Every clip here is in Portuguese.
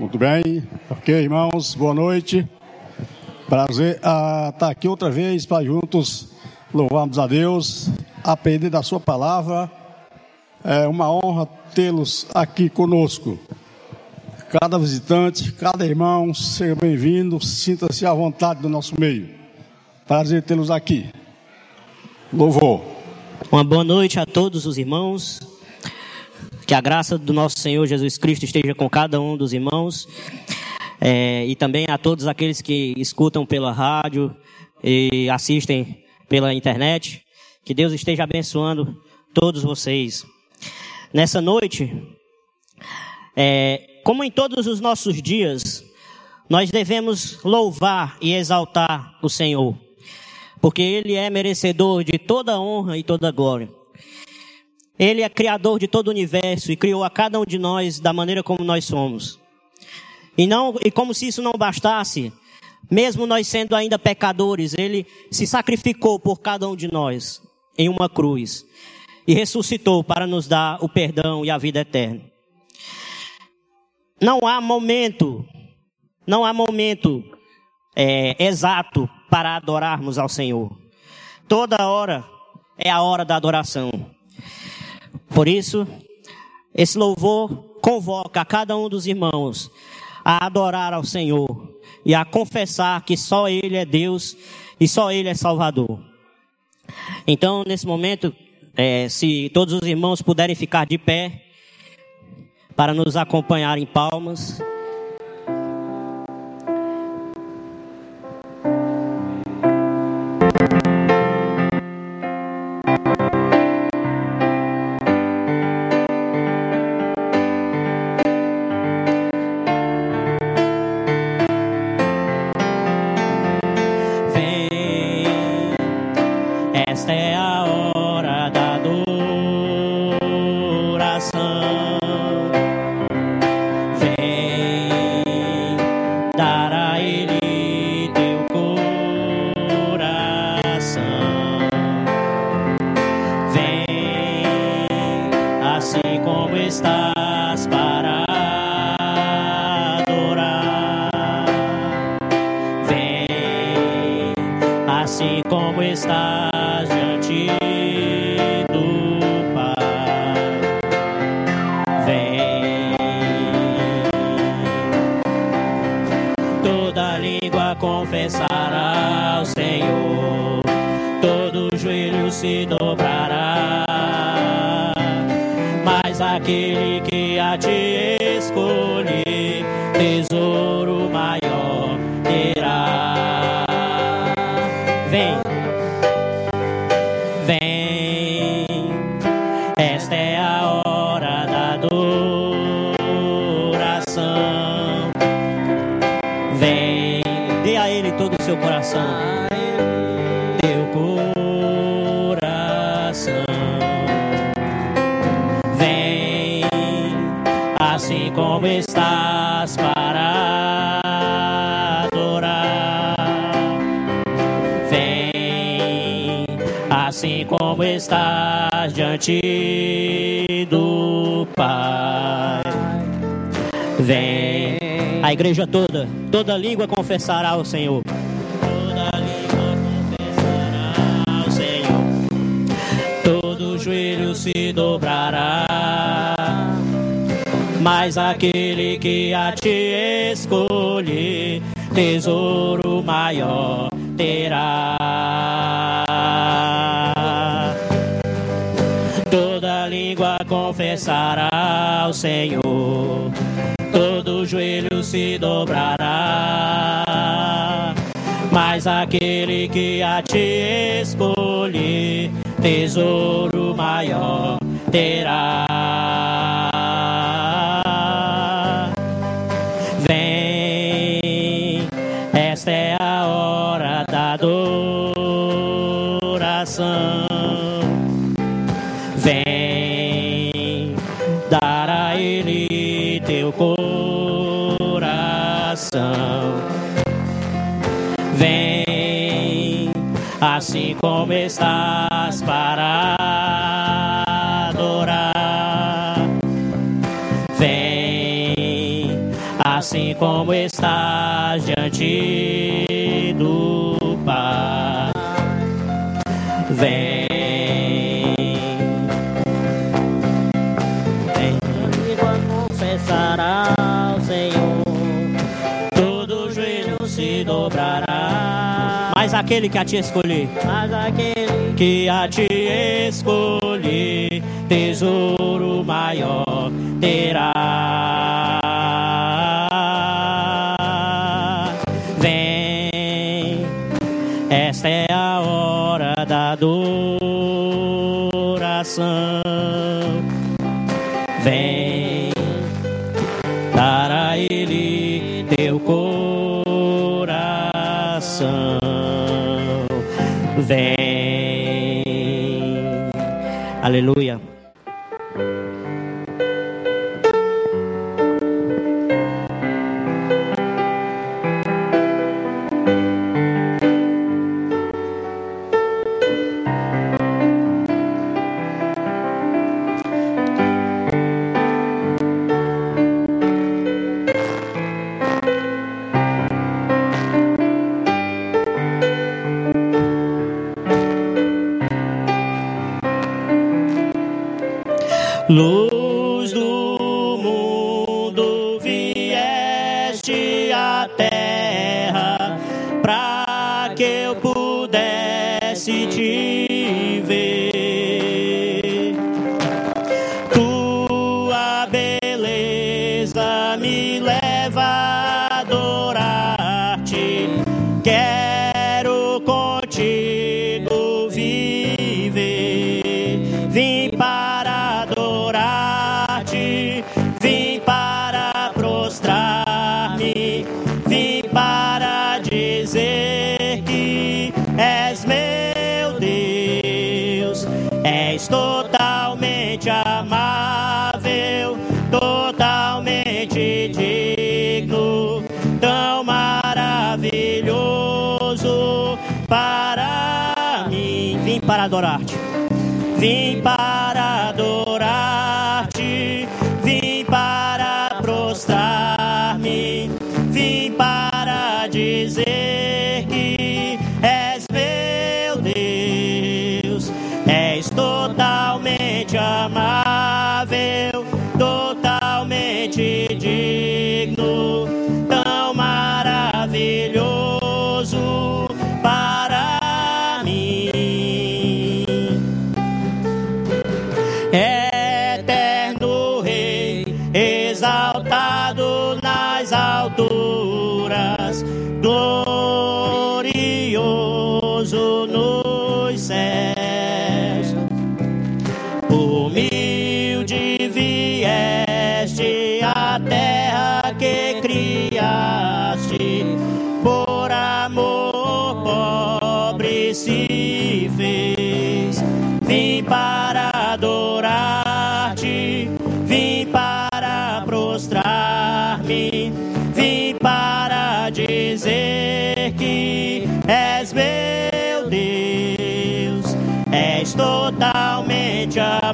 Muito bem. Ok, irmãos, boa noite. Prazer estar tá aqui outra vez para juntos louvarmos a Deus, aprender da Sua palavra. É uma honra tê-los aqui conosco. Cada visitante, cada irmão, seja bem-vindo, sinta-se à vontade do nosso meio. Prazer tê-los aqui. Louvor. Uma boa noite a todos os irmãos. Que a graça do nosso Senhor Jesus Cristo esteja com cada um dos irmãos. É, e também a todos aqueles que escutam pela rádio e assistem pela internet. Que Deus esteja abençoando todos vocês. Nessa noite, é, como em todos os nossos dias, nós devemos louvar e exaltar o Senhor, porque Ele é merecedor de toda honra e toda glória. Ele é criador de todo o universo e criou a cada um de nós da maneira como nós somos. E não, e como se isso não bastasse, mesmo nós sendo ainda pecadores, ele se sacrificou por cada um de nós em uma cruz e ressuscitou para nos dar o perdão e a vida eterna. Não há momento, não há momento é, exato para adorarmos ao Senhor. Toda hora é a hora da adoração. Por isso, esse louvor convoca a cada um dos irmãos a adorar ao Senhor e a confessar que só Ele é Deus e só Ele é Salvador. Então, nesse momento, é, se todos os irmãos puderem ficar de pé para nos acompanhar em palmas. Diante do Pai. Vem, a igreja toda, toda língua confessará ao Senhor. Toda língua confessará ao Senhor. Todo joelho se dobrará. Mas aquele que a te escolher, tesouro maior terá. Confessará ao Senhor, todo joelho se dobrará. Mas aquele que a te escolher, tesouro maior terá. assim como estás para adorar. Vem, assim como estás diante do Pai. Vem aquele que a te escolher. Mas aquele que a te escolher, tesouro maior terá. Vem, esta é a hora da adoração. Vem. vem. Aleluia.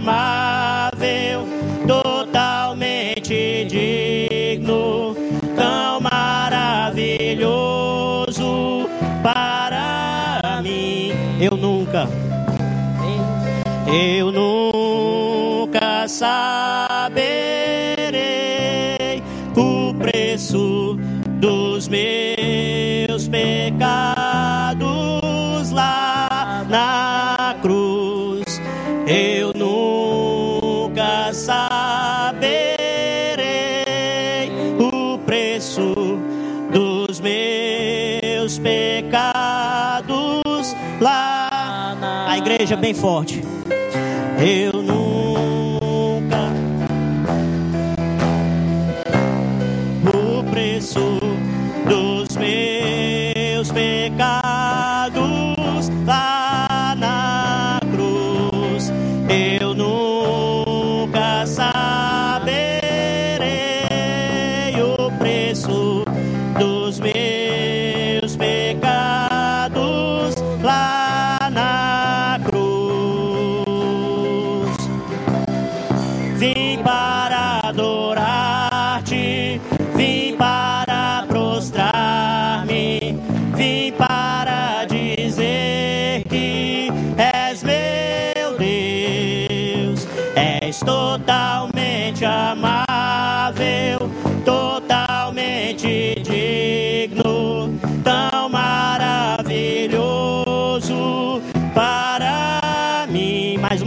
inestimável, totalmente digno, tão maravilhoso para mim. Eu nunca, eu nunca. igreja bem forte. Eu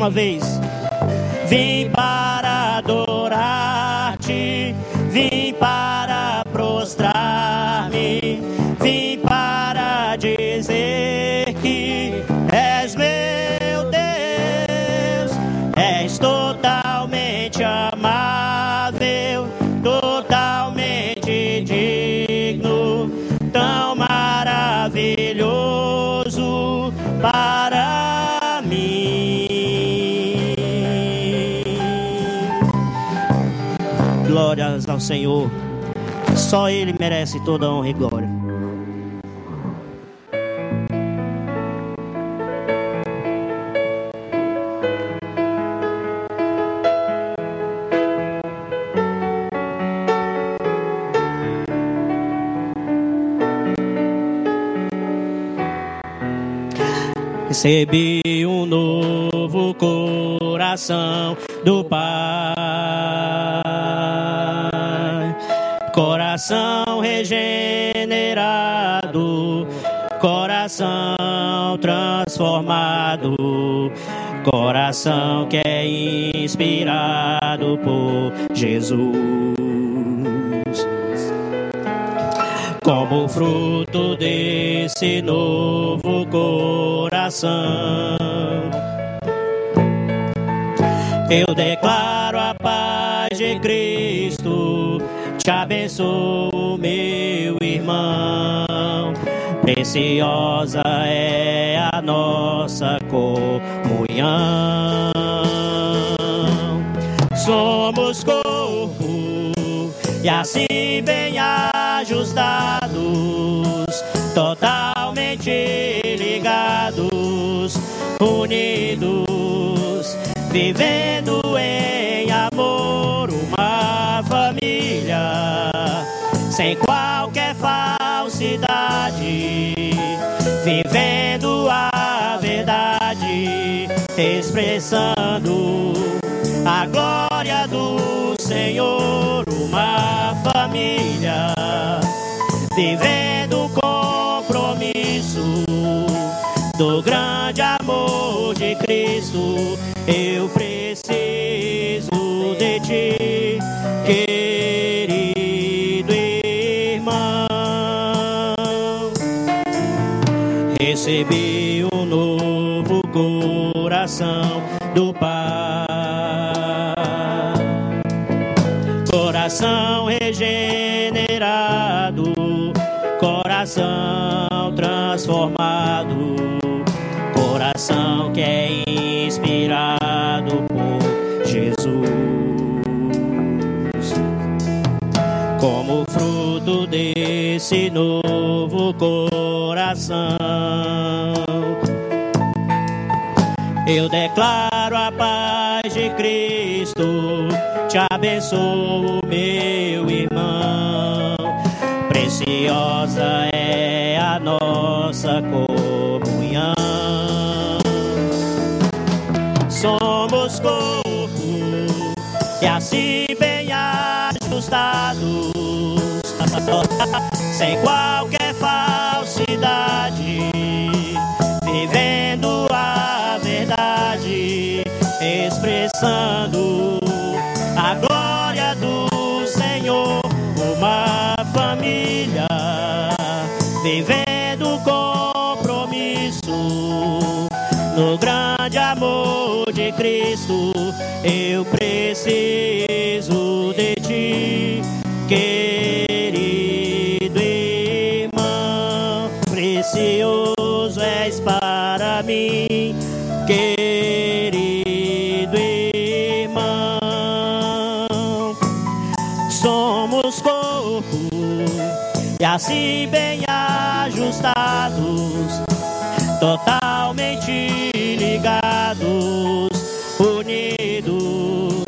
vez, vim para Senhor. Só Ele merece toda honra e glória. Recebi um novo coração do Pai, coração regenerado, coração transformado, coração que é inspirado por Jesus. como fruto desse novo coração. Eu declaro a paz de Cristo, te abençoo, meu irmão. Preciosa é a nossa comunhão. Somos corpo e assim bem ajustados, totalmente ligados, unidos, vivendo em amor, sem qualquer falsidade, vivendo a verdade, expressando a glória do Senhor, uma família vivendo compromisso do grande amor de Cristo. Eu preciso de ti, Recebi um novo coração do Pai. Coração regenerado, coração transformado, coração que é inspirado por Jesus. Como fruto desse novo coração eu declaro a paz de Cristo, te abençoo, meu irmão. Preciosa é a nossa comunhão. Somos corpo e assim bem ajustados, sem qualquer vivendo a verdade, expressando a glória do Senhor, uma família vivendo compromisso no grande amor de Cristo. Eu preciso assim bem ajustados, totalmente ligados, unidos,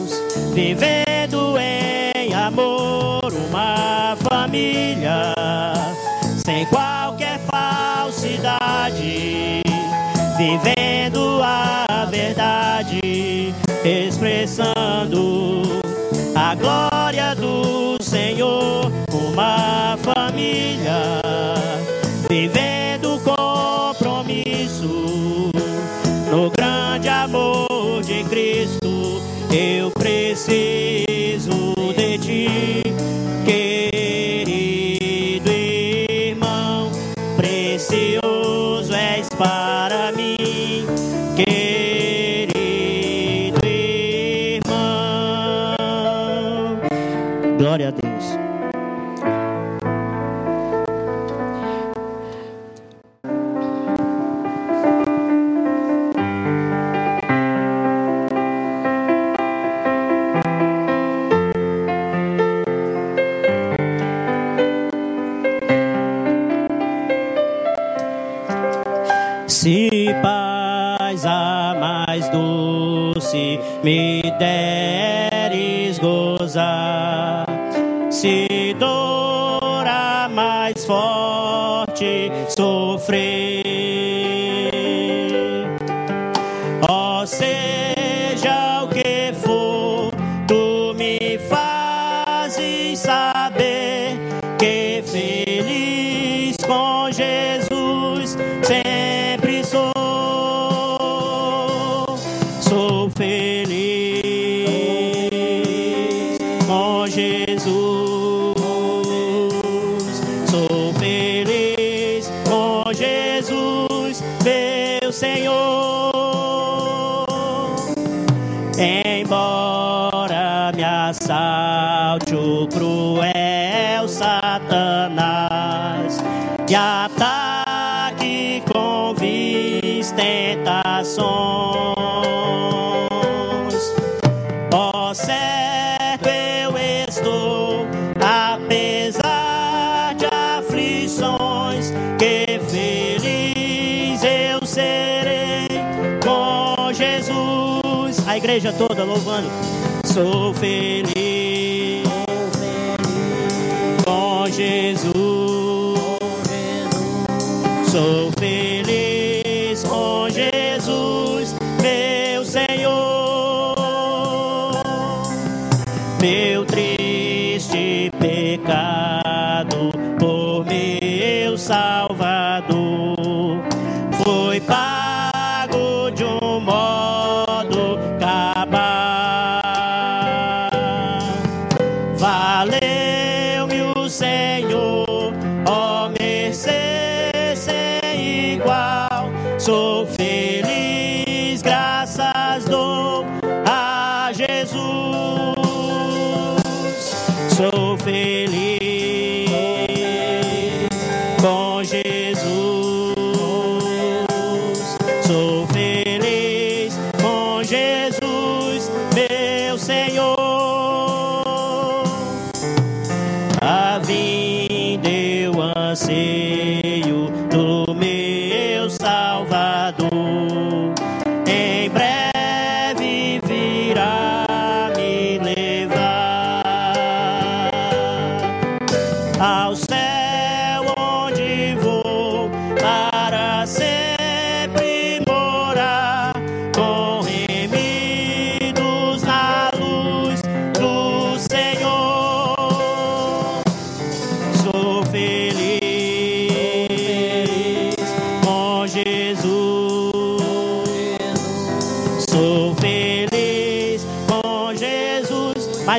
vivendo em amor, uma família, sem qualquer falsidade, vivendo a verdade, expressando a glória do Senhor, uma família. Satanás e ataque com vis tentações. Ó certo eu estou, apesar de aflições, que feliz eu serei com Jesus. A igreja toda louvando, sou feliz.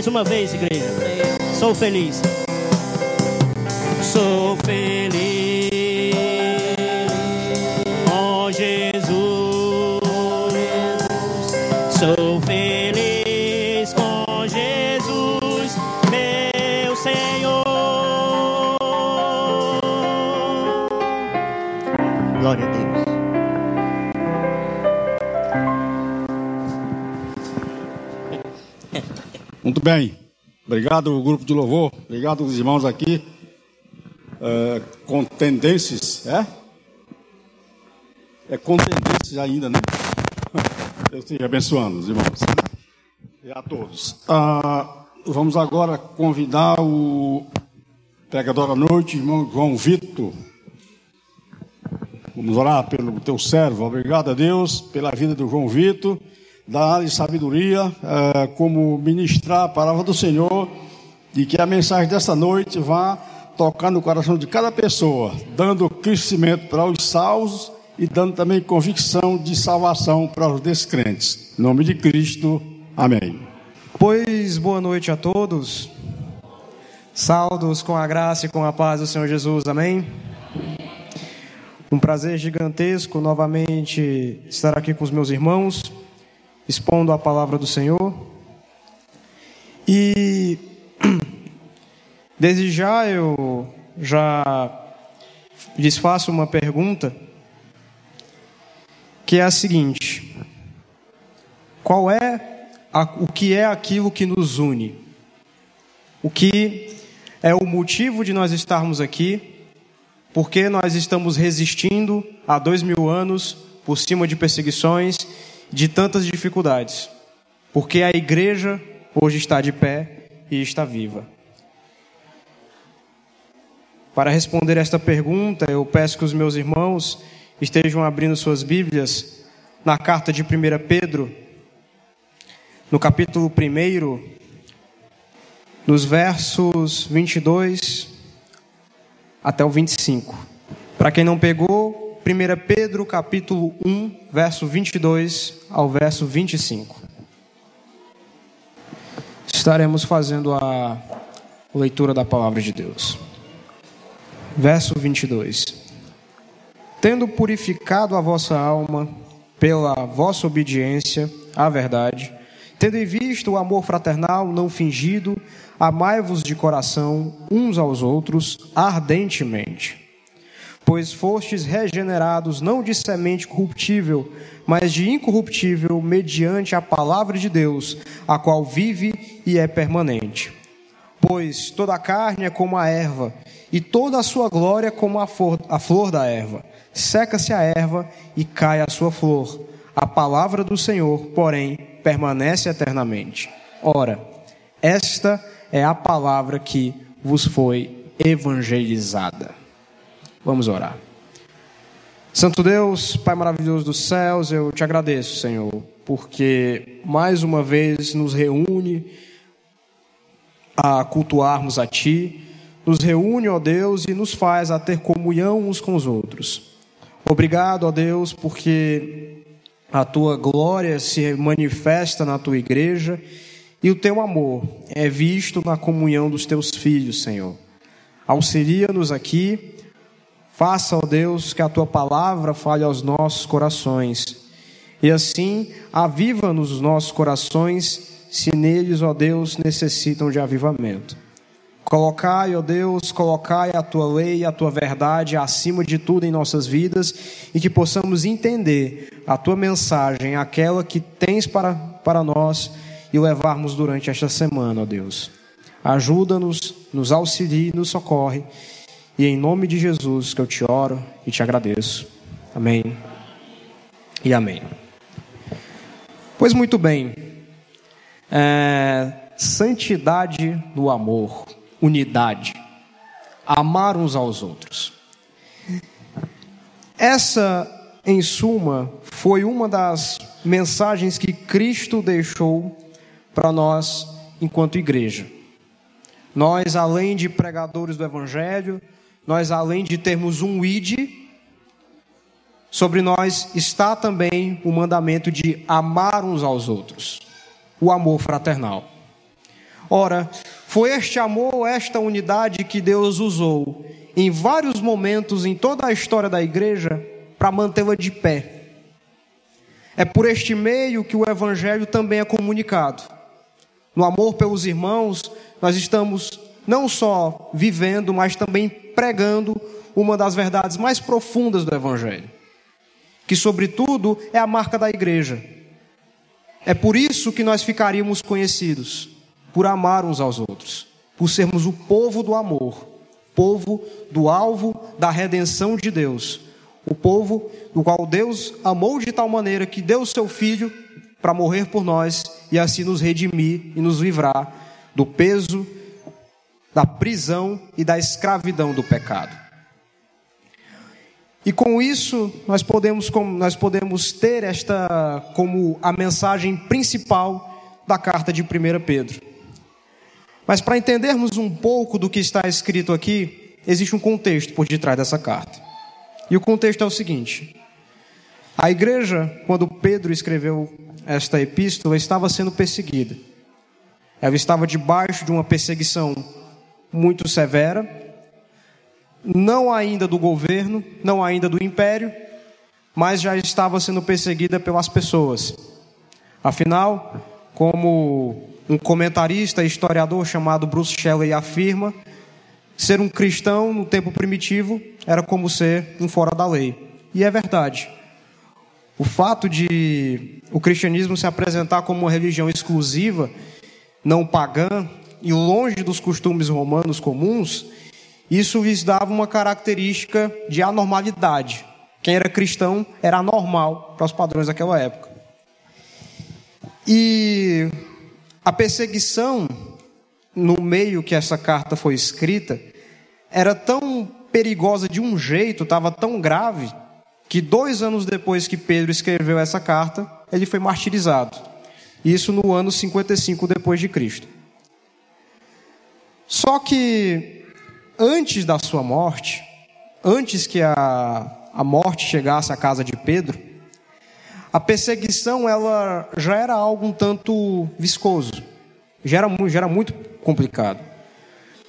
mais uma vez, igreja. Sou feliz. Obrigado, grupo de louvor. Obrigado, os irmãos aqui. É, contendentes, é? É contendentes ainda, né? Eu te abençoando os irmãos e a todos. Ah, vamos agora convidar o pregador à noite, irmão João Vitor. Vamos orar pelo teu servo. Obrigado a Deus pela vida do João Vitor da área sabedoria, é, como ministrar a palavra do Senhor e que a mensagem dessa noite vá tocar no coração de cada pessoa, dando crescimento para os salvos e dando também convicção de salvação para os descrentes. Em nome de Cristo, amém. Pois boa noite a todos. Saudos com a graça e com a paz do Senhor Jesus, amém. Um prazer gigantesco novamente estar aqui com os meus irmãos expondo a palavra do Senhor. E desde já eu já lhes faço uma pergunta, que é a seguinte: qual é a, o que é aquilo que nos une? O que é o motivo de nós estarmos aqui, porque nós estamos resistindo há dois mil anos por cima de perseguições, de tantas dificuldades, porque a igreja hoje está de pé e está viva. Para responder esta pergunta, eu peço que os meus irmãos estejam abrindo suas Bíblias na carta de 1 Pedro, no capítulo 1, nos versos 22 até o 25. Para quem não pegou, 1 Pedro capítulo 1, verso 22 ao verso 25. Estaremos fazendo a leitura da palavra de Deus. Verso 22. Tendo purificado a vossa alma pela vossa obediência à verdade, tendo em vista o amor fraternal não fingido, amai-vos de coração uns aos outros ardentemente. Pois fostes regenerados não de semente corruptível, mas de incorruptível, mediante a palavra de Deus, a qual vive e é permanente. Pois toda a carne é como a erva, e toda a sua glória como a flor, a flor da erva. Seca-se a erva e cai a sua flor. A palavra do Senhor, porém, permanece eternamente. Ora, esta é a palavra que vos foi evangelizada. Vamos orar. Santo Deus, Pai maravilhoso dos céus, eu te agradeço, Senhor, porque mais uma vez nos reúne a cultuarmos a Ti, nos reúne, ó Deus, e nos faz a ter comunhão uns com os outros. Obrigado, ó Deus, porque a Tua glória se manifesta na Tua igreja e o teu amor é visto na comunhão dos teus filhos, Senhor. Auxilia-nos aqui. Faça, ó Deus, que a tua palavra fale aos nossos corações. E assim, aviva-nos os nossos corações, se neles, ó Deus, necessitam de avivamento. Colocai, ó Deus, colocai a tua lei, a tua verdade acima de tudo em nossas vidas e que possamos entender a tua mensagem, aquela que tens para, para nós e levarmos durante esta semana, ó Deus. Ajuda-nos, nos auxilie, nos socorre. E em nome de Jesus que eu te oro e te agradeço. Amém. E amém. Pois muito bem. É, santidade no amor, unidade, amar uns aos outros. Essa, em suma, foi uma das mensagens que Cristo deixou para nós enquanto igreja. Nós, além de pregadores do Evangelho, nós, além de termos um ID, sobre nós está também o mandamento de amar uns aos outros, o amor fraternal. Ora, foi este amor, esta unidade que Deus usou em vários momentos em toda a história da igreja para mantê-la de pé. É por este meio que o Evangelho também é comunicado. No amor pelos irmãos, nós estamos não só vivendo, mas também pregando uma das verdades mais profundas do Evangelho, que, sobretudo, é a marca da igreja. É por isso que nós ficaríamos conhecidos, por amar uns aos outros, por sermos o povo do amor, povo do alvo da redenção de Deus, o povo do qual Deus amou de tal maneira que deu o seu filho para morrer por nós e assim nos redimir e nos livrar do peso da prisão e da escravidão do pecado. E com isso, nós podemos, nós podemos ter esta como a mensagem principal da carta de 1 Pedro. Mas para entendermos um pouco do que está escrito aqui, existe um contexto por detrás dessa carta. E o contexto é o seguinte: a igreja, quando Pedro escreveu esta epístola, estava sendo perseguida. Ela estava debaixo de uma perseguição muito severa, não ainda do governo, não ainda do império, mas já estava sendo perseguida pelas pessoas. Afinal, como um comentarista e historiador chamado Bruce Shelley afirma, ser um cristão no tempo primitivo era como ser um fora da lei. E é verdade. O fato de o cristianismo se apresentar como uma religião exclusiva, não pagã e longe dos costumes romanos comuns, isso lhes dava uma característica de anormalidade. Quem era cristão era anormal para os padrões daquela época. E a perseguição no meio que essa carta foi escrita era tão perigosa de um jeito, estava tão grave, que dois anos depois que Pedro escreveu essa carta, ele foi martirizado. Isso no ano 55 depois de Cristo. Só que antes da sua morte, antes que a, a morte chegasse à casa de Pedro, a perseguição ela já era algo um tanto viscoso, já era, já era muito complicado.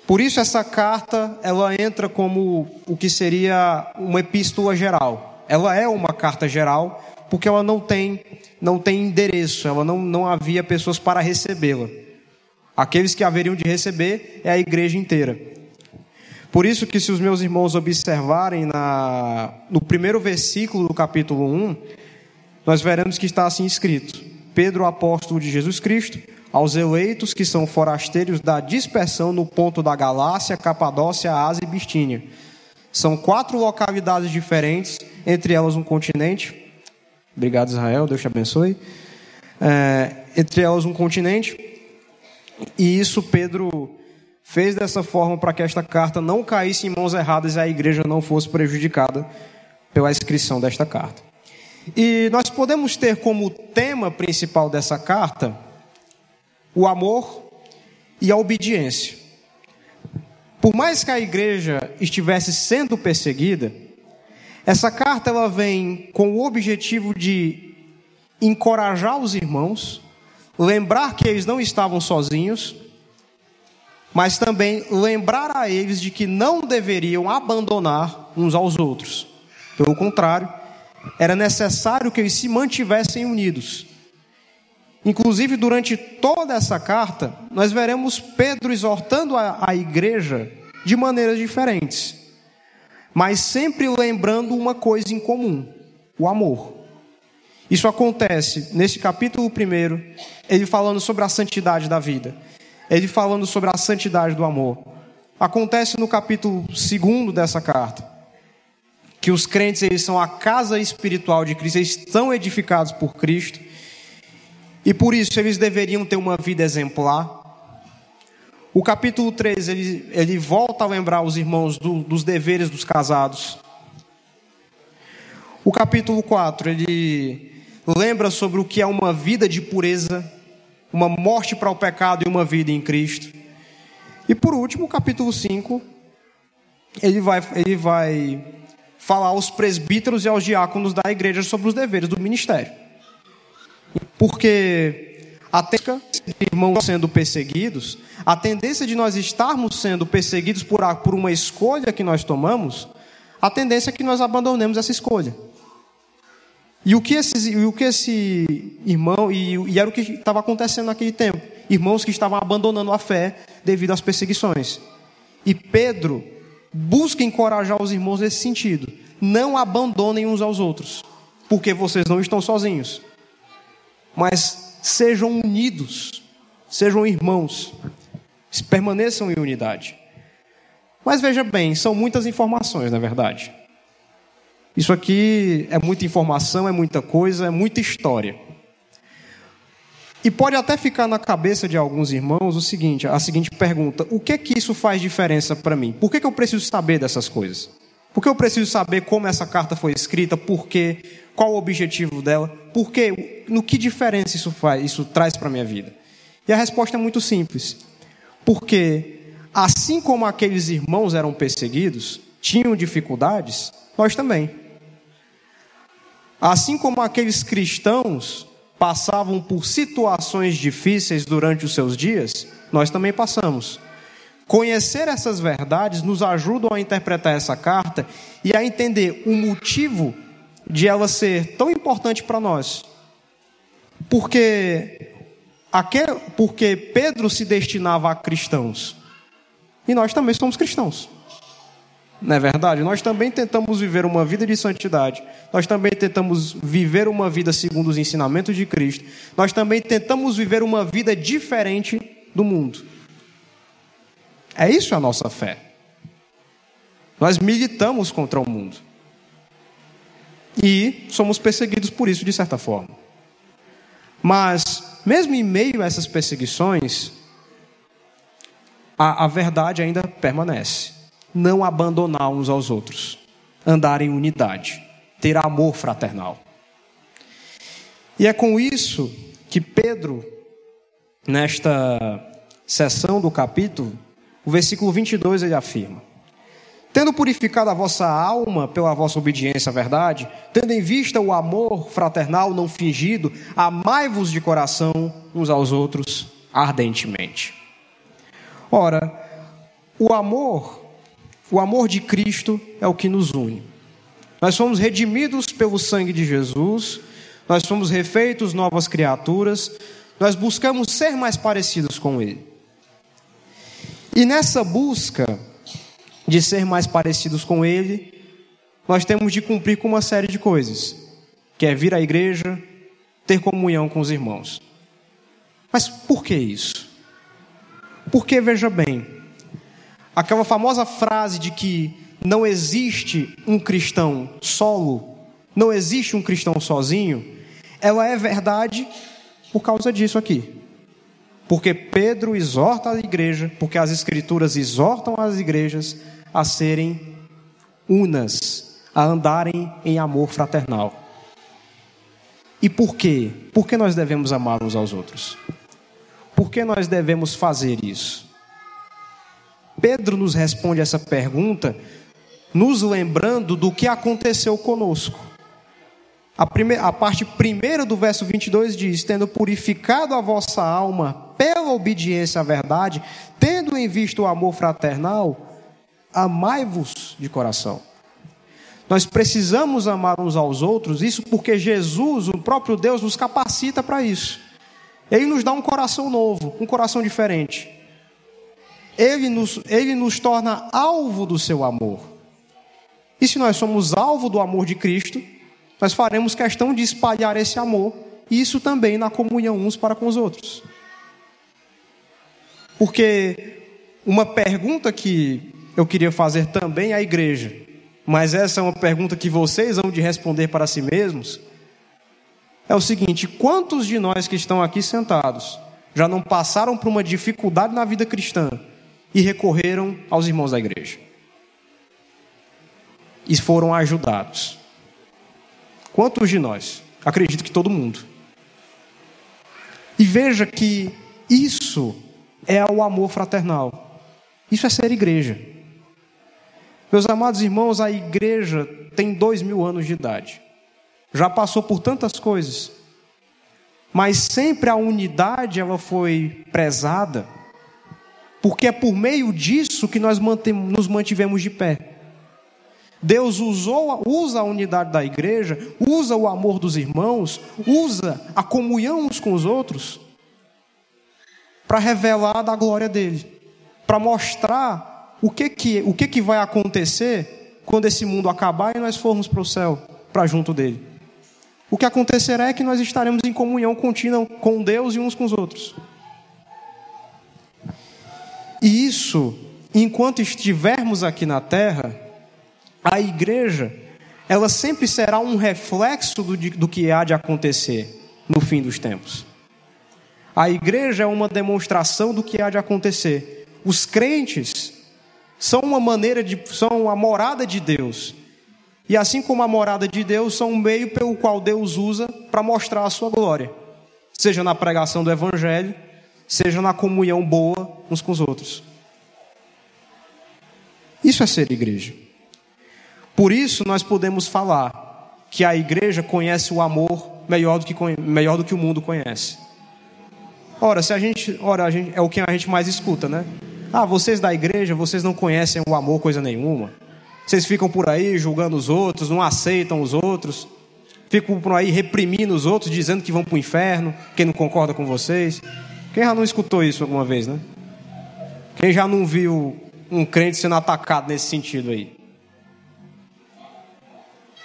Por isso essa carta ela entra como o que seria uma epístola geral. Ela é uma carta geral porque ela não tem não tem endereço, ela não, não havia pessoas para recebê-la. Aqueles que haveriam de receber é a igreja inteira. Por isso que se os meus irmãos observarem na, no primeiro versículo do capítulo 1, nós veremos que está assim escrito: Pedro, apóstolo de Jesus Cristo, aos eleitos que são forasteiros da dispersão no ponto da Galácia, Capadócia, Ásia e Bistínia. São quatro localidades diferentes, entre elas um continente. Obrigado, Israel, Deus te abençoe. É, entre elas um continente. E isso Pedro fez dessa forma para que esta carta não caísse em mãos erradas e a igreja não fosse prejudicada pela inscrição desta carta. E nós podemos ter como tema principal dessa carta o amor e a obediência. Por mais que a igreja estivesse sendo perseguida, essa carta ela vem com o objetivo de encorajar os irmãos, lembrar que eles não estavam sozinhos, mas também lembrar a eles de que não deveriam abandonar uns aos outros. Pelo contrário, era necessário que eles se mantivessem unidos. Inclusive, durante toda essa carta, nós veremos Pedro exortando a, a igreja de maneiras diferentes, mas sempre lembrando uma coisa em comum: o amor. Isso acontece nesse capítulo primeiro, ele falando sobre a santidade da vida, ele falando sobre a santidade do amor. Acontece no capítulo segundo dessa carta, que os crentes eles são a casa espiritual de Cristo, eles estão edificados por Cristo, e por isso eles deveriam ter uma vida exemplar. O capítulo 13, ele, ele volta a lembrar os irmãos do, dos deveres dos casados. O capítulo 4, ele lembra sobre o que é uma vida de pureza, uma morte para o pecado e uma vida em Cristo. E por último, capítulo 5, ele vai, ele vai falar aos presbíteros e aos diáconos da igreja sobre os deveres do ministério. Porque a tendência de irmãos sendo perseguidos, a tendência de nós estarmos sendo perseguidos por, por uma escolha que nós tomamos, a tendência é que nós abandonemos essa escolha. E o que, esses, o que esse irmão, e, e era o que estava acontecendo naquele tempo: irmãos que estavam abandonando a fé devido às perseguições. E Pedro busca encorajar os irmãos nesse sentido. Não abandonem uns aos outros, porque vocês não estão sozinhos. Mas sejam unidos, sejam irmãos, permaneçam em unidade. Mas veja bem, são muitas informações, na é verdade. Isso aqui é muita informação, é muita coisa, é muita história. E pode até ficar na cabeça de alguns irmãos o seguinte, a seguinte pergunta: o que é que isso faz diferença para mim? Por que, que eu preciso saber dessas coisas? Por que eu preciso saber como essa carta foi escrita? Por quê? Qual o objetivo dela? Por quê? No que diferença isso faz? Isso traz para minha vida? E a resposta é muito simples. Porque assim como aqueles irmãos eram perseguidos, tinham dificuldades, nós também. Assim como aqueles cristãos passavam por situações difíceis durante os seus dias, nós também passamos. Conhecer essas verdades nos ajudam a interpretar essa carta e a entender o motivo de ela ser tão importante para nós. Porque, aquel, porque Pedro se destinava a cristãos. E nós também somos cristãos. Não é verdade? Nós também tentamos viver uma vida de santidade. Nós também tentamos viver uma vida segundo os ensinamentos de Cristo. Nós também tentamos viver uma vida diferente do mundo. É isso a nossa fé. Nós militamos contra o mundo. E somos perseguidos por isso, de certa forma. Mas, mesmo em meio a essas perseguições, a, a verdade ainda permanece. Não abandonar uns aos outros, andar em unidade, ter amor fraternal. E é com isso que Pedro, nesta sessão do capítulo, o versículo 22 ele afirma: Tendo purificado a vossa alma pela vossa obediência à verdade, tendo em vista o amor fraternal não fingido, amai-vos de coração uns aos outros ardentemente. Ora, o amor, o amor de Cristo é o que nos une. Nós somos redimidos pelo sangue de Jesus, nós somos refeitos novas criaturas, nós buscamos ser mais parecidos com Ele. E nessa busca, de ser mais parecidos com Ele, nós temos de cumprir com uma série de coisas, que é vir à igreja, ter comunhão com os irmãos. Mas por que isso? Porque, veja bem, aquela famosa frase de que não existe um cristão solo, não existe um cristão sozinho, ela é verdade por causa disso aqui. Porque Pedro exorta a igreja, porque as escrituras exortam as igrejas a serem unas, a andarem em amor fraternal. E por quê? Por que nós devemos amar uns aos outros? Por que nós devemos fazer isso? Pedro nos responde essa pergunta, nos lembrando do que aconteceu conosco. A, primeira, a parte primeira do verso 22 diz: Tendo purificado a vossa alma pela obediência à verdade, tendo em vista o amor fraternal, amai-vos de coração. Nós precisamos amar uns aos outros, isso porque Jesus, o próprio Deus, nos capacita para isso. Ele nos dá um coração novo, um coração diferente. Ele nos, ele nos torna alvo do seu amor. E se nós somos alvo do amor de Cristo, nós faremos questão de espalhar esse amor, e isso também na comunhão uns para com os outros. Porque uma pergunta que eu queria fazer também à igreja, mas essa é uma pergunta que vocês vão de responder para si mesmos. É o seguinte: quantos de nós que estão aqui sentados já não passaram por uma dificuldade na vida cristã e recorreram aos irmãos da igreja? E foram ajudados? Quantos de nós? Acredito que todo mundo. E veja que isso é o amor fraternal. Isso é ser igreja. Meus amados irmãos, a igreja tem dois mil anos de idade. Já passou por tantas coisas. Mas sempre a unidade ela foi prezada. Porque é por meio disso que nós nos mantivemos de pé. Deus usou, usa a unidade da igreja, usa o amor dos irmãos, usa a comunhão uns com os outros para revelar da glória dele, para mostrar o que que, o que que vai acontecer quando esse mundo acabar e nós formos para o céu, para junto dele? O que acontecerá é que nós estaremos em comunhão contínua com Deus e uns com os outros. E isso, enquanto estivermos aqui na terra, a igreja, ela sempre será um reflexo do, do que há de acontecer no fim dos tempos. A igreja é uma demonstração do que há de acontecer. Os crentes são uma maneira de são a morada de Deus. E assim como a morada de Deus, são um meio pelo qual Deus usa para mostrar a sua glória, seja na pregação do evangelho, seja na comunhão boa uns com os outros. Isso é ser igreja. Por isso nós podemos falar que a igreja conhece o amor melhor do que, melhor do que o mundo conhece. Ora, se a gente, ora, a gente, é o que a gente mais escuta, né? Ah, vocês da igreja, vocês não conhecem o amor coisa nenhuma. Vocês ficam por aí julgando os outros, não aceitam os outros, ficam por aí reprimindo os outros, dizendo que vão para o inferno, quem não concorda com vocês. Quem já não escutou isso alguma vez, né? Quem já não viu um crente sendo atacado nesse sentido aí?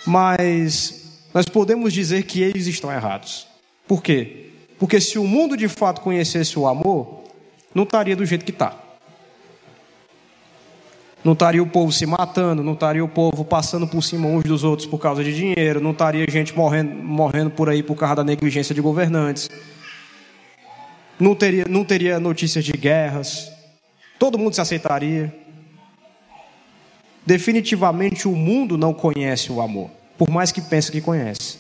Mas nós podemos dizer que eles estão errados. Por quê? Porque se o mundo de fato conhecesse o amor, não estaria do jeito que está. Não estaria o povo se matando, não estaria o povo passando por cima uns dos outros por causa de dinheiro, não estaria gente morrendo, morrendo por aí por causa da negligência de governantes. Não teria, não teria notícias de guerras. Todo mundo se aceitaria. Definitivamente o mundo não conhece o amor, por mais que pense que conhece.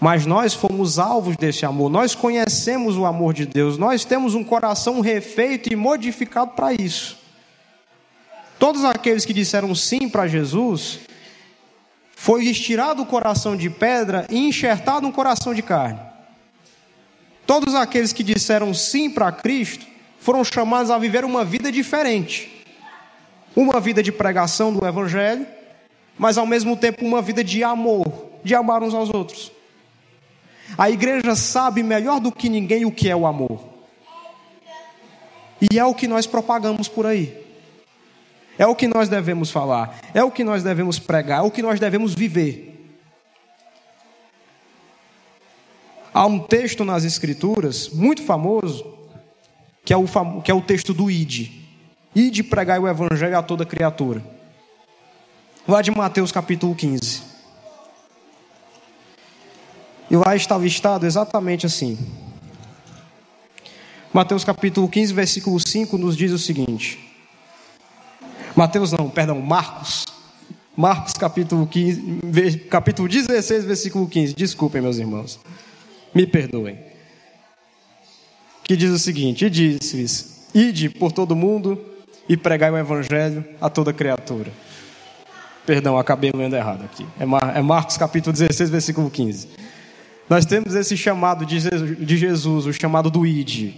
Mas nós fomos alvos desse amor, nós conhecemos o amor de Deus, nós temos um coração refeito e modificado para isso. Todos aqueles que disseram sim para Jesus, foi estirado o coração de pedra e enxertado um coração de carne. Todos aqueles que disseram sim para Cristo foram chamados a viver uma vida diferente. Uma vida de pregação do Evangelho, mas ao mesmo tempo uma vida de amor, de amar uns aos outros. A igreja sabe melhor do que ninguém o que é o amor. E é o que nós propagamos por aí. É o que nós devemos falar, é o que nós devemos pregar, é o que nós devemos viver. Há um texto nas Escrituras, muito famoso, que é o, que é o texto do Ide. Ide pregar o Evangelho a toda criatura. Lá de Mateus capítulo 15. E lá está listado exatamente assim. Mateus capítulo 15, versículo 5 nos diz o seguinte. Mateus não, perdão, Marcos. Marcos capítulo 15, capítulo 16, versículo 15. Desculpem, meus irmãos. Me perdoem. Que diz o seguinte: E disse-lhes: Ide por todo mundo e pregai o evangelho a toda criatura. Perdão, acabei lendo errado aqui. É, é Marcos capítulo 16, versículo 15. Nós temos esse chamado de Jesus, o chamado do ID,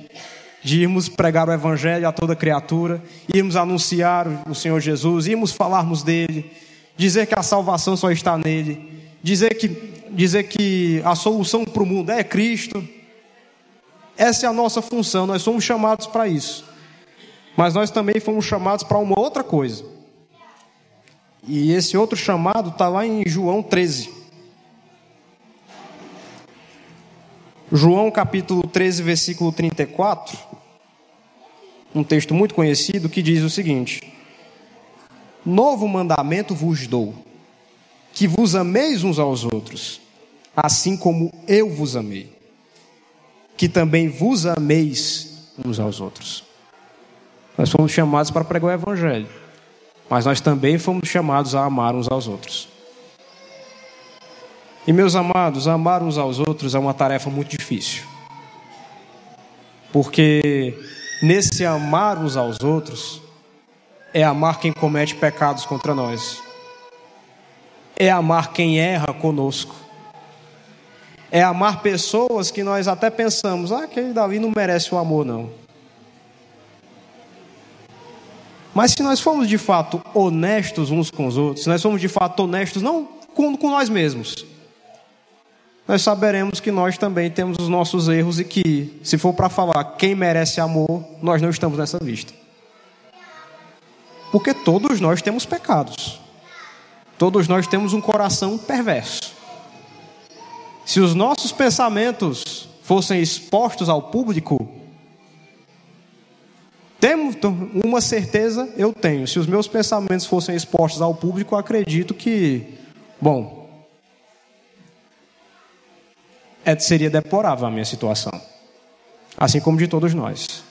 de irmos pregar o Evangelho a toda criatura, irmos anunciar o Senhor Jesus, irmos falarmos dele, dizer que a salvação só está nele, dizer que, dizer que a solução para o mundo é Cristo. Essa é a nossa função, nós somos chamados para isso. Mas nós também fomos chamados para uma outra coisa. E esse outro chamado está lá em João 13. João capítulo 13, versículo 34, um texto muito conhecido que diz o seguinte: Novo mandamento vos dou, que vos ameis uns aos outros, assim como eu vos amei, que também vos ameis uns aos outros. Nós fomos chamados para pregar o evangelho, mas nós também fomos chamados a amar uns aos outros. E meus amados, amar uns aos outros é uma tarefa muito difícil. Porque nesse amar uns aos outros é amar quem comete pecados contra nós. É amar quem erra conosco. É amar pessoas que nós até pensamos, ah, aquele Davi não merece o amor, não. Mas se nós formos de fato honestos uns com os outros, se nós formos de fato honestos não com, com nós mesmos, nós saberemos que nós também temos os nossos erros e que, se for para falar quem merece amor, nós não estamos nessa lista. Porque todos nós temos pecados. Todos nós temos um coração perverso. Se os nossos pensamentos fossem expostos ao público, temos uma certeza eu tenho. Se os meus pensamentos fossem expostos ao público, acredito que, bom, é, seria deplorável a minha situação, assim como de todos nós.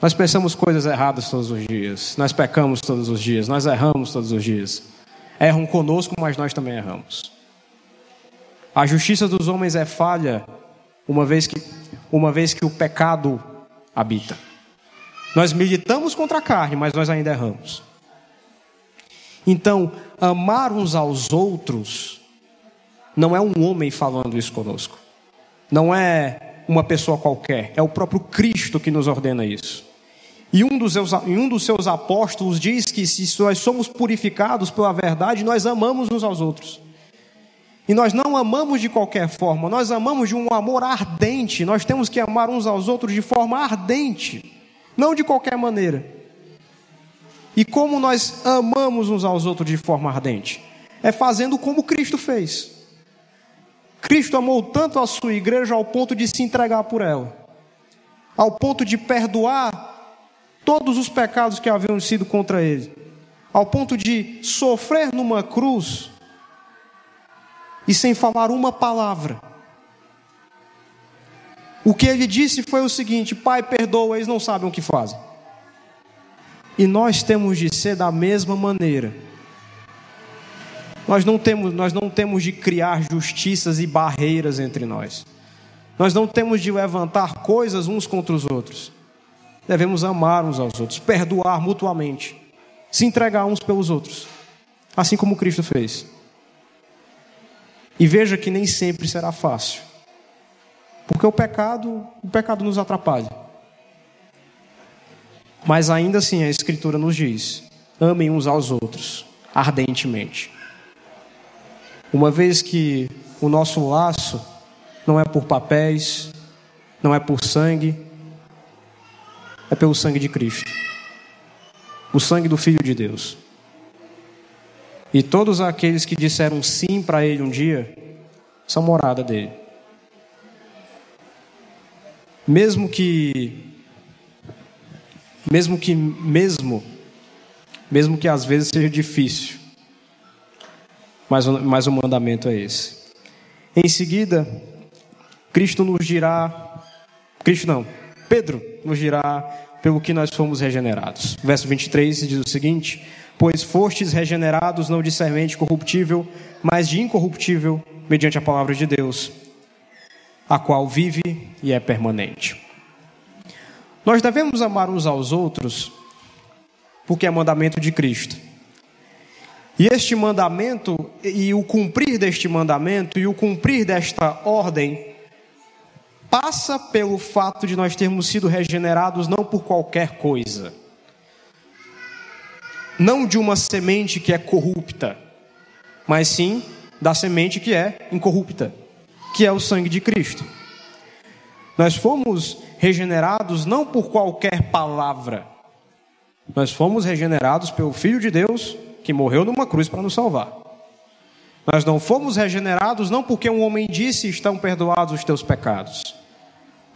Nós pensamos coisas erradas todos os dias, nós pecamos todos os dias, nós erramos todos os dias. Erram conosco, mas nós também erramos. A justiça dos homens é falha, uma vez que, uma vez que o pecado habita. Nós militamos contra a carne, mas nós ainda erramos. Então, amar uns aos outros não é um homem falando isso conosco. Não é uma pessoa qualquer, é o próprio Cristo que nos ordena isso. E um dos, seus, um dos seus apóstolos diz que se nós somos purificados pela verdade, nós amamos uns aos outros. E nós não amamos de qualquer forma, nós amamos de um amor ardente. Nós temos que amar uns aos outros de forma ardente, não de qualquer maneira. E como nós amamos uns aos outros de forma ardente? É fazendo como Cristo fez. Cristo amou tanto a sua igreja ao ponto de se entregar por ela, ao ponto de perdoar todos os pecados que haviam sido contra ele, ao ponto de sofrer numa cruz e sem falar uma palavra. O que ele disse foi o seguinte: Pai, perdoa, eles não sabem o que fazem. E nós temos de ser da mesma maneira. Nós não temos, nós não temos de criar justiças e barreiras entre nós. Nós não temos de levantar coisas uns contra os outros. Devemos amar uns aos outros, perdoar mutuamente, se entregar uns pelos outros, assim como Cristo fez. E veja que nem sempre será fácil. Porque o pecado, o pecado nos atrapalha. Mas ainda assim a escritura nos diz: amem uns aos outros ardentemente. Uma vez que o nosso laço não é por papéis, não é por sangue, é pelo sangue de Cristo. O sangue do filho de Deus. E todos aqueles que disseram sim para ele um dia são morada dele. Mesmo que mesmo que mesmo mesmo que às vezes seja difícil. Mas, mas o mandamento é esse. Em seguida, Cristo nos dirá, Cristo não, Pedro nos dirá pelo que nós fomos regenerados. Verso 23 diz o seguinte: Pois fostes regenerados não de semente corruptível, mas de incorruptível, mediante a palavra de Deus, a qual vive e é permanente. Nós devemos amar uns aos outros porque é mandamento de Cristo. E este mandamento, e o cumprir deste mandamento, e o cumprir desta ordem, passa pelo fato de nós termos sido regenerados não por qualquer coisa não de uma semente que é corrupta, mas sim da semente que é incorrupta, que é o sangue de Cristo. Nós fomos regenerados não por qualquer palavra, nós fomos regenerados pelo Filho de Deus que morreu numa cruz para nos salvar. Nós não fomos regenerados não porque um homem disse estão perdoados os teus pecados,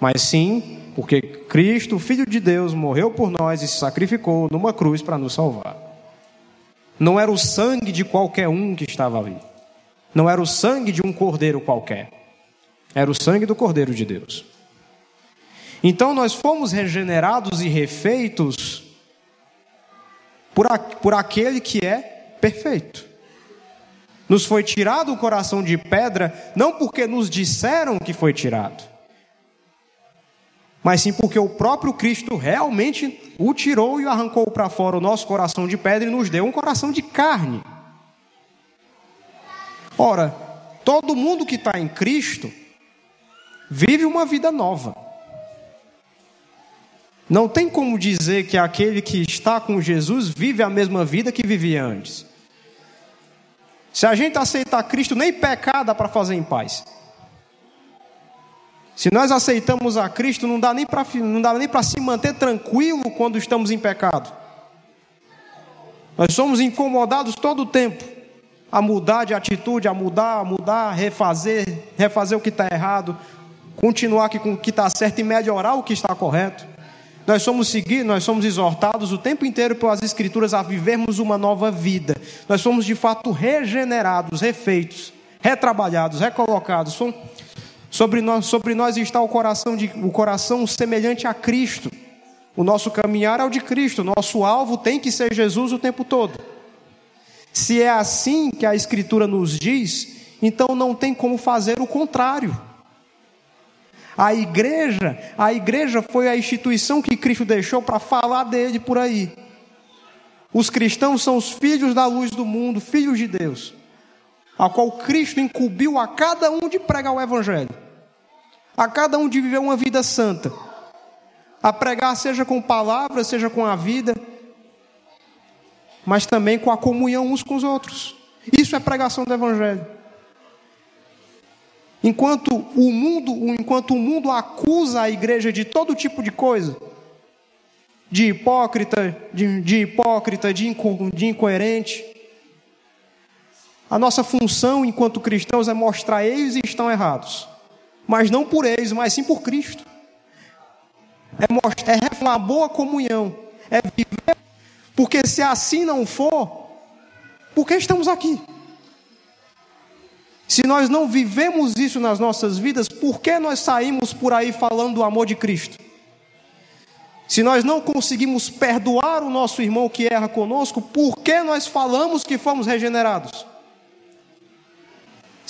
mas sim porque Cristo, Filho de Deus, morreu por nós e se sacrificou numa cruz para nos salvar. Não era o sangue de qualquer um que estava ali. Não era o sangue de um cordeiro qualquer. Era o sangue do Cordeiro de Deus. Então nós fomos regenerados e refeitos por, a, por aquele que é perfeito. Nos foi tirado o coração de pedra, não porque nos disseram que foi tirado, mas sim porque o próprio Cristo realmente o tirou e arrancou para fora o nosso coração de pedra e nos deu um coração de carne. Ora, todo mundo que está em Cristo vive uma vida nova. Não tem como dizer que aquele que está com Jesus vive a mesma vida que vivia antes. Se a gente aceitar Cristo, nem pecar dá para fazer em paz. Se nós aceitamos a Cristo, não dá nem para se manter tranquilo quando estamos em pecado. Nós somos incomodados todo o tempo a mudar de atitude, a mudar, a mudar, refazer, refazer o que está errado, continuar com o que está certo e melhorar o que está correto. Nós somos seguidos, nós somos exortados o tempo inteiro pelas Escrituras a vivermos uma nova vida. Nós somos de fato regenerados, refeitos, retrabalhados, recolocados. Somos, Sobre nós, sobre nós está o coração, de, o coração semelhante a Cristo. O nosso caminhar é o de Cristo, nosso alvo tem que ser Jesus o tempo todo. Se é assim que a Escritura nos diz, então não tem como fazer o contrário. A igreja, a igreja foi a instituição que Cristo deixou para falar dele por aí. Os cristãos são os filhos da luz do mundo, filhos de Deus, a qual Cristo incumbiu a cada um de pregar o evangelho, a cada um de viver uma vida santa, a pregar seja com palavras, seja com a vida, mas também com a comunhão uns com os outros. Isso é pregação do evangelho. Enquanto o mundo, enquanto o mundo acusa a igreja de todo tipo de coisa, de hipócrita, de, de hipócrita, de, inco, de incoerente, a nossa função enquanto cristãos é mostrar eles estão errados, mas não por eles, mas sim por Cristo. É, mostrar, é uma boa comunhão, é viver, porque se assim não for, por que estamos aqui? Se nós não vivemos isso nas nossas vidas, por que nós saímos por aí falando do amor de Cristo? Se nós não conseguimos perdoar o nosso irmão que erra conosco, por que nós falamos que fomos regenerados?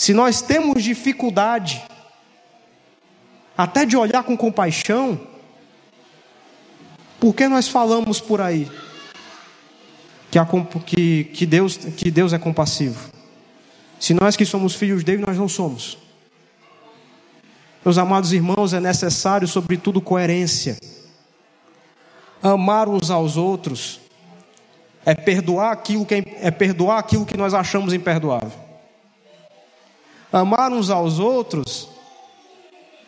Se nós temos dificuldade até de olhar com compaixão, por que nós falamos por aí que, a, que, que, Deus, que Deus é compassivo? Se nós que somos filhos dele, nós não somos. Meus amados irmãos, é necessário, sobretudo, coerência. Amar uns aos outros é perdoar aquilo que é, é perdoar aquilo que nós achamos imperdoável. Amar uns aos outros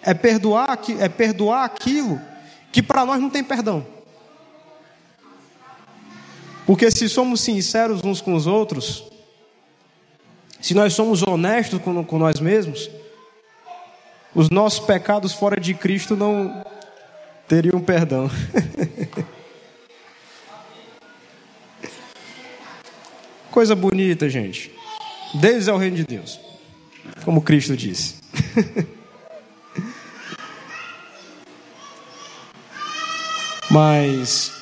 é perdoar, é perdoar aquilo que para nós não tem perdão. Porque se somos sinceros uns com os outros, se nós somos honestos com, com nós mesmos, os nossos pecados fora de Cristo não teriam perdão. Coisa bonita, gente. Deus é o reino de Deus, como Cristo disse. Mas,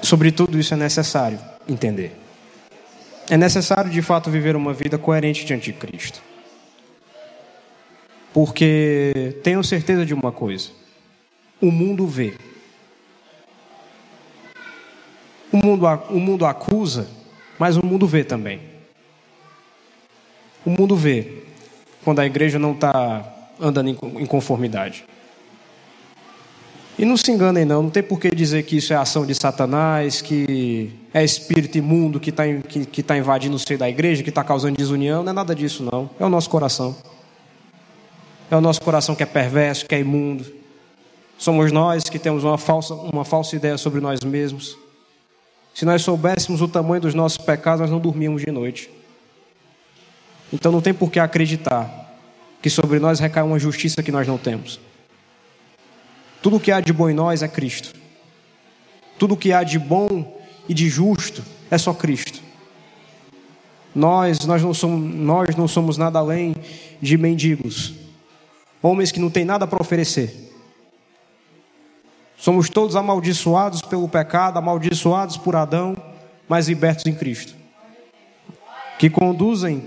sobre tudo isso é necessário entender. É necessário de fato viver uma vida coerente diante de Cristo. Porque tenho certeza de uma coisa: o mundo vê. O mundo, o mundo acusa, mas o mundo vê também. O mundo vê quando a igreja não está andando em conformidade. E não se enganem, não, não tem por que dizer que isso é ação de Satanás, que é espírito imundo que está que, que tá invadindo o seio da igreja, que está causando desunião, não é nada disso, não. É o nosso coração. É o nosso coração que é perverso, que é imundo. Somos nós que temos uma falsa, uma falsa ideia sobre nós mesmos. Se nós soubéssemos o tamanho dos nossos pecados, nós não dormíamos de noite. Então não tem por que acreditar que sobre nós recai uma justiça que nós não temos. Tudo que há de bom em nós é Cristo. Tudo que há de bom e de justo é só Cristo. Nós, nós não somos, nós não somos nada além de mendigos, homens que não têm nada para oferecer. Somos todos amaldiçoados pelo pecado, amaldiçoados por Adão, mas libertos em Cristo. Que conduzem,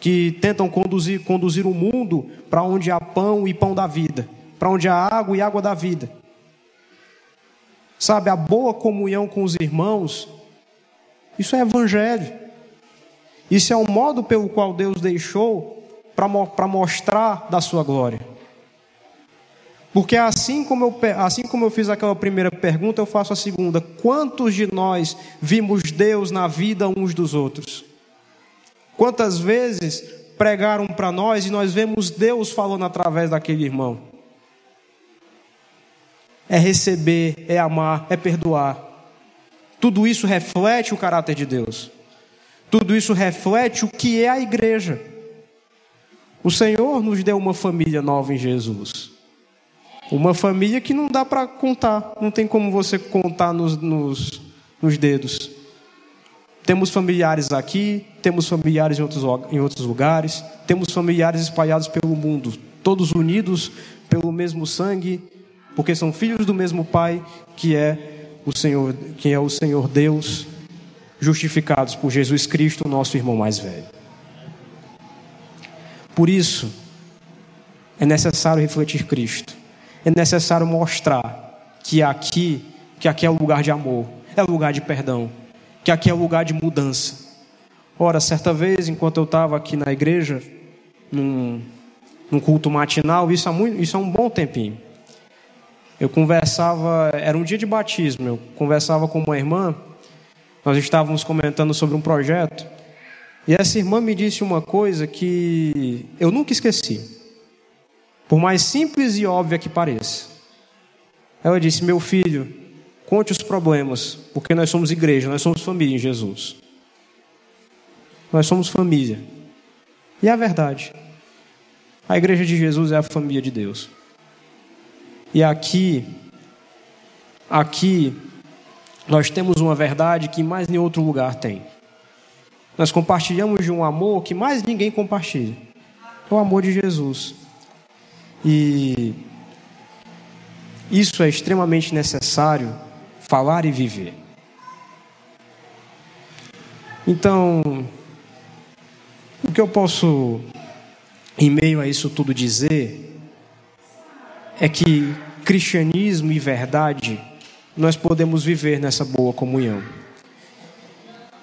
que tentam conduzir, conduzir o mundo para onde há pão e pão da vida para onde há água e água da vida. Sabe, a boa comunhão com os irmãos, isso é evangelho. Isso é o modo pelo qual Deus deixou para mostrar da sua glória. Porque assim como, eu, assim como eu fiz aquela primeira pergunta, eu faço a segunda: quantos de nós vimos Deus na vida uns dos outros? Quantas vezes pregaram para nós e nós vemos Deus falando através daquele irmão? é receber, é amar, é perdoar. Tudo isso reflete o caráter de Deus. Tudo isso reflete o que é a igreja. O Senhor nos deu uma família nova em Jesus. Uma família que não dá para contar, não tem como você contar nos, nos, nos, dedos. Temos familiares aqui, temos familiares em outros, em outros lugares, temos familiares espalhados pelo mundo, todos unidos pelo mesmo sangue, porque são filhos do mesmo Pai, que é o Senhor, que é o Senhor Deus, justificados por Jesus Cristo, nosso irmão mais velho. Por isso, é necessário refletir Cristo. É necessário mostrar que aqui, que aqui é o lugar de amor, é o lugar de perdão, que aqui é o lugar de mudança. Ora, certa vez, enquanto eu estava aqui na igreja, num, num culto matinal, isso há, muito, isso há um bom tempinho. Eu conversava, era um dia de batismo, eu conversava com uma irmã, nós estávamos comentando sobre um projeto, e essa irmã me disse uma coisa que eu nunca esqueci. Por mais simples e óbvia que pareça. Ela disse: Meu filho, conte os problemas, porque nós somos igreja, nós somos família em Jesus. Nós somos família. E é a verdade. A igreja de Jesus é a família de Deus. E aqui, aqui, nós temos uma verdade que mais nenhum outro lugar tem. Nós compartilhamos de um amor que mais ninguém compartilha. É o amor de Jesus. E isso é extremamente necessário falar e viver. Então, o que eu posso, em meio a isso tudo, dizer é que cristianismo e verdade nós podemos viver nessa boa comunhão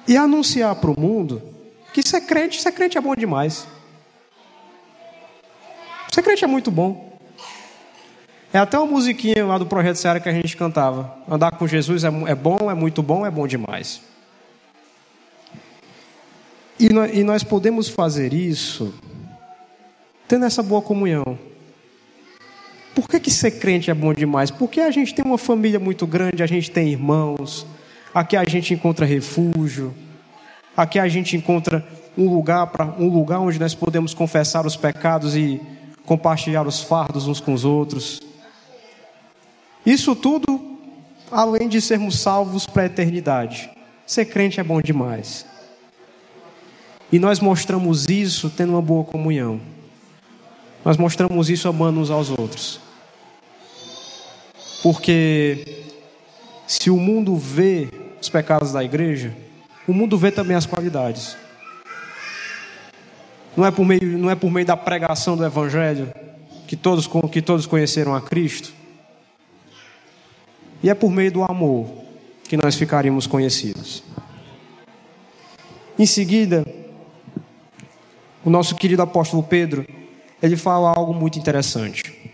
e anunciar para o mundo que ser crente, ser crente é bom demais. Ser crente é muito bom. É até uma musiquinha lá do Projeto Seara que a gente cantava. Andar com Jesus é, é bom, é muito bom, é bom demais. E nós, e nós podemos fazer isso tendo essa boa comunhão. Por que, que ser crente é bom demais? Porque a gente tem uma família muito grande, a gente tem irmãos, Aqui a gente encontra refúgio. Aqui a gente encontra um lugar para um lugar onde nós podemos confessar os pecados e compartilhar os fardos uns com os outros. Isso tudo além de sermos salvos para a eternidade. Ser crente é bom demais. E nós mostramos isso tendo uma boa comunhão. Nós mostramos isso amando uns aos outros. Porque se o mundo vê os pecados da igreja, o mundo vê também as qualidades. Não é por meio, não é por meio da pregação do evangelho que todos, que todos conheceram a Cristo. E é por meio do amor que nós ficaríamos conhecidos. Em seguida, o nosso querido apóstolo Pedro, ele fala algo muito interessante.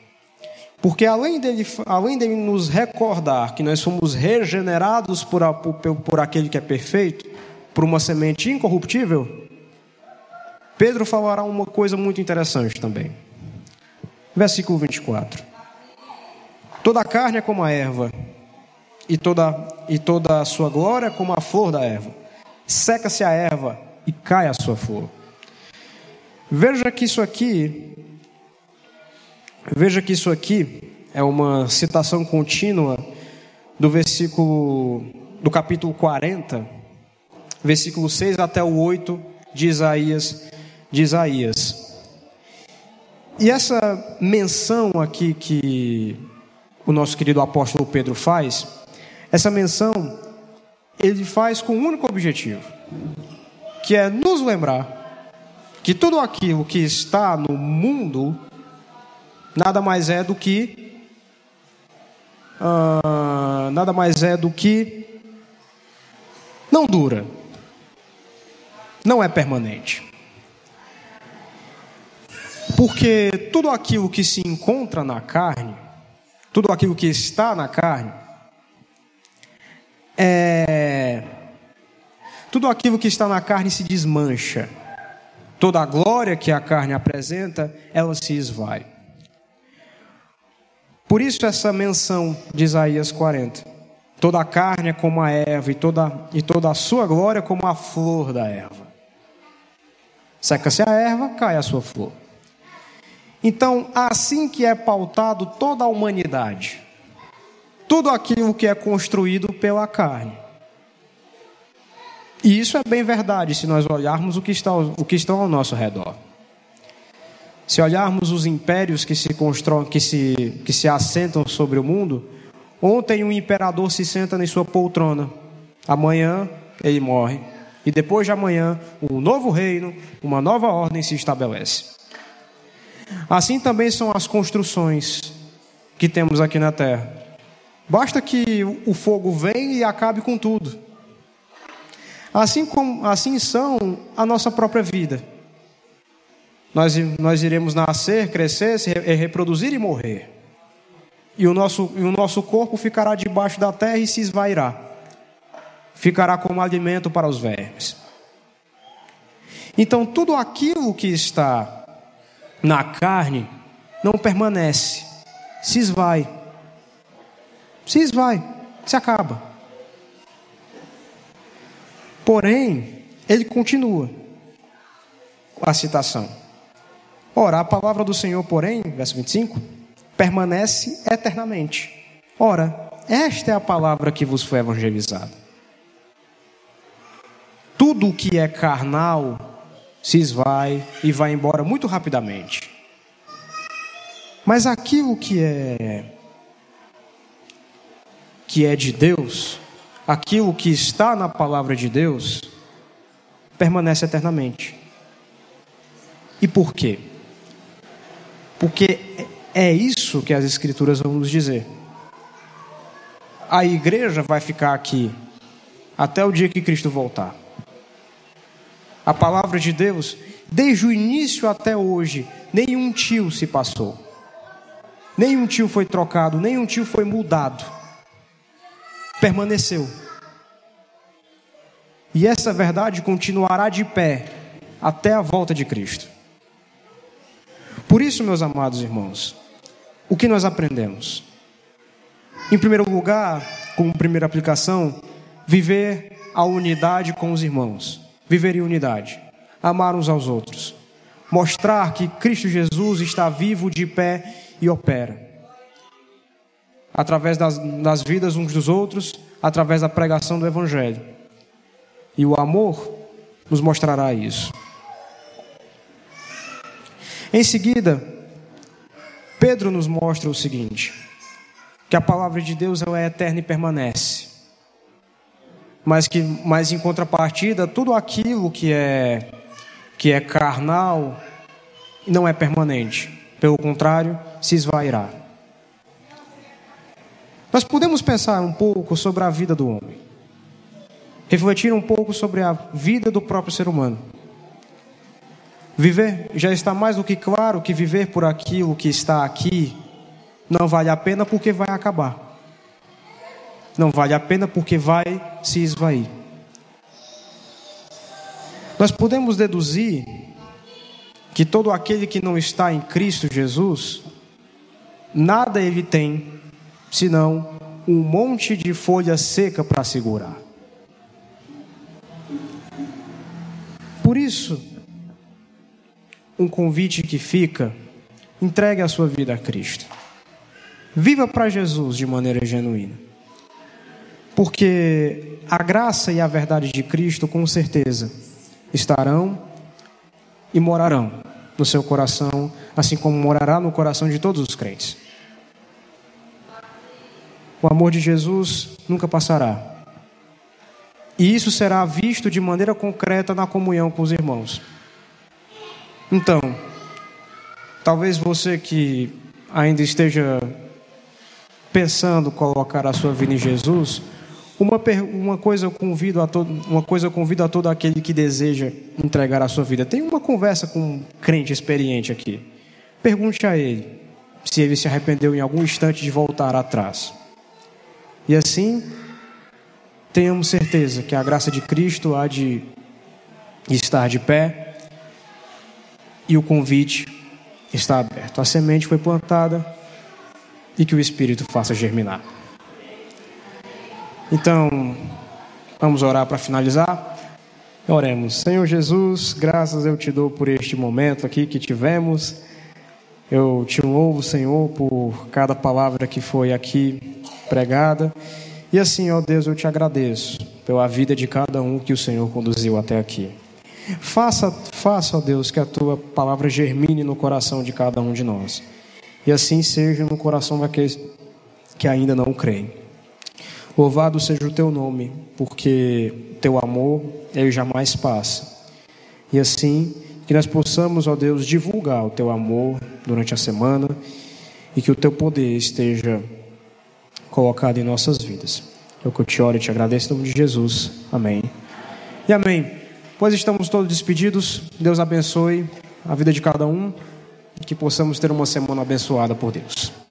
Porque além dele, além dele nos recordar que nós somos regenerados por, por, por aquele que é perfeito, por uma semente incorruptível, Pedro falará uma coisa muito interessante também. Versículo 24. Toda a carne é como a erva, e toda, e toda a sua glória é como a flor da erva. Seca-se a erva e cai a sua flor. Veja que isso aqui Veja que isso aqui é uma citação contínua do versículo do capítulo 40, versículo 6 até o 8 de Isaías, de Isaías. E essa menção aqui que o nosso querido apóstolo Pedro faz, essa menção ele faz com um único objetivo, que é nos lembrar que tudo aquilo que está no mundo nada mais é do que uh, nada mais é do que não dura, não é permanente. Porque tudo aquilo que se encontra na carne, tudo aquilo que está na carne, é. Tudo aquilo que está na carne se desmancha. Toda a glória que a carne apresenta, ela se esvai. Por isso essa menção de Isaías 40. Toda a carne é como a erva e toda, e toda a sua glória é como a flor da erva. Seca-se a erva, cai a sua flor. Então, assim que é pautado toda a humanidade, tudo aquilo que é construído pela carne. E isso é bem verdade se nós olharmos o que está, o que está ao nosso redor. Se olharmos os impérios que se constroem, que se, que se assentam sobre o mundo, ontem um imperador se senta em sua poltrona, amanhã ele morre, e depois de amanhã um novo reino, uma nova ordem se estabelece. Assim também são as construções que temos aqui na terra. Basta que o fogo venha e acabe com tudo. Assim, como, assim são a nossa própria vida. Nós, nós iremos nascer, crescer, se reproduzir e morrer. E o, nosso, e o nosso corpo ficará debaixo da terra e se esvairá. Ficará como alimento para os vermes. Então, tudo aquilo que está na carne não permanece, se esvai. Se esvai, se acaba. Porém, ele continua a citação. Ora, a palavra do Senhor, porém, verso 25, permanece eternamente. Ora, esta é a palavra que vos foi evangelizada. Tudo o que é carnal se esvai e vai embora muito rapidamente. Mas aquilo que é que é de Deus, aquilo que está na palavra de Deus, permanece eternamente. E por quê? Porque é isso que as Escrituras vão nos dizer. A igreja vai ficar aqui até o dia que Cristo voltar. A palavra de Deus, desde o início até hoje, nenhum tio se passou, nenhum tio foi trocado, nenhum tio foi mudado, permaneceu. E essa verdade continuará de pé até a volta de Cristo. Por isso, meus amados irmãos, o que nós aprendemos? Em primeiro lugar, como primeira aplicação, viver a unidade com os irmãos. Viver em unidade. Amar uns aos outros. Mostrar que Cristo Jesus está vivo, de pé e opera. Através das, das vidas uns dos outros, através da pregação do Evangelho. E o amor nos mostrará isso. Em seguida, Pedro nos mostra o seguinte: que a palavra de Deus é eterna e permanece. Mas que, mas em contrapartida, tudo aquilo que é que é carnal não é permanente. Pelo contrário, se esvairá. Nós podemos pensar um pouco sobre a vida do homem. Refletir um pouco sobre a vida do próprio ser humano. Viver já está mais do que claro que viver por aquilo que está aqui não vale a pena porque vai acabar. Não vale a pena porque vai se esvair. Nós podemos deduzir que todo aquele que não está em Cristo Jesus, nada ele tem senão um monte de folha seca para segurar. Por isso, um convite que fica: entregue a sua vida a Cristo. Viva para Jesus de maneira genuína. Porque a graça e a verdade de Cristo, com certeza, estarão e morarão no seu coração, assim como morará no coração de todos os crentes. O amor de Jesus nunca passará. E isso será visto de maneira concreta na comunhão com os irmãos. Então, talvez você que ainda esteja pensando colocar a sua vida em Jesus, uma, uma coisa eu convido a todo, uma coisa eu convido a todo aquele que deseja entregar a sua vida. Tem uma conversa com um crente experiente aqui. Pergunte a ele se ele se arrependeu em algum instante de voltar atrás. E assim, tenhamos certeza que a graça de Cristo há de estar de pé e o convite está aberto. A semente foi plantada e que o Espírito faça germinar. Então, vamos orar para finalizar. Oremos. Senhor Jesus, graças eu te dou por este momento aqui que tivemos. Eu te louvo, Senhor, por cada palavra que foi aqui pregada. E assim, ó Deus, eu te agradeço pela vida de cada um que o Senhor conduziu até aqui. Faça, faça, ó Deus, que a tua palavra germine no coração de cada um de nós. E assim seja no coração daqueles que ainda não creem. Louvado seja o teu nome, porque teu amor ele jamais passa. E assim que nós possamos, ó Deus, divulgar o teu amor durante a semana e que o teu poder esteja colocado em nossas vidas. É o que eu te oro e te agradeço em nome de Jesus. Amém. E amém. Pois estamos todos despedidos. Deus abençoe a vida de cada um e que possamos ter uma semana abençoada por Deus.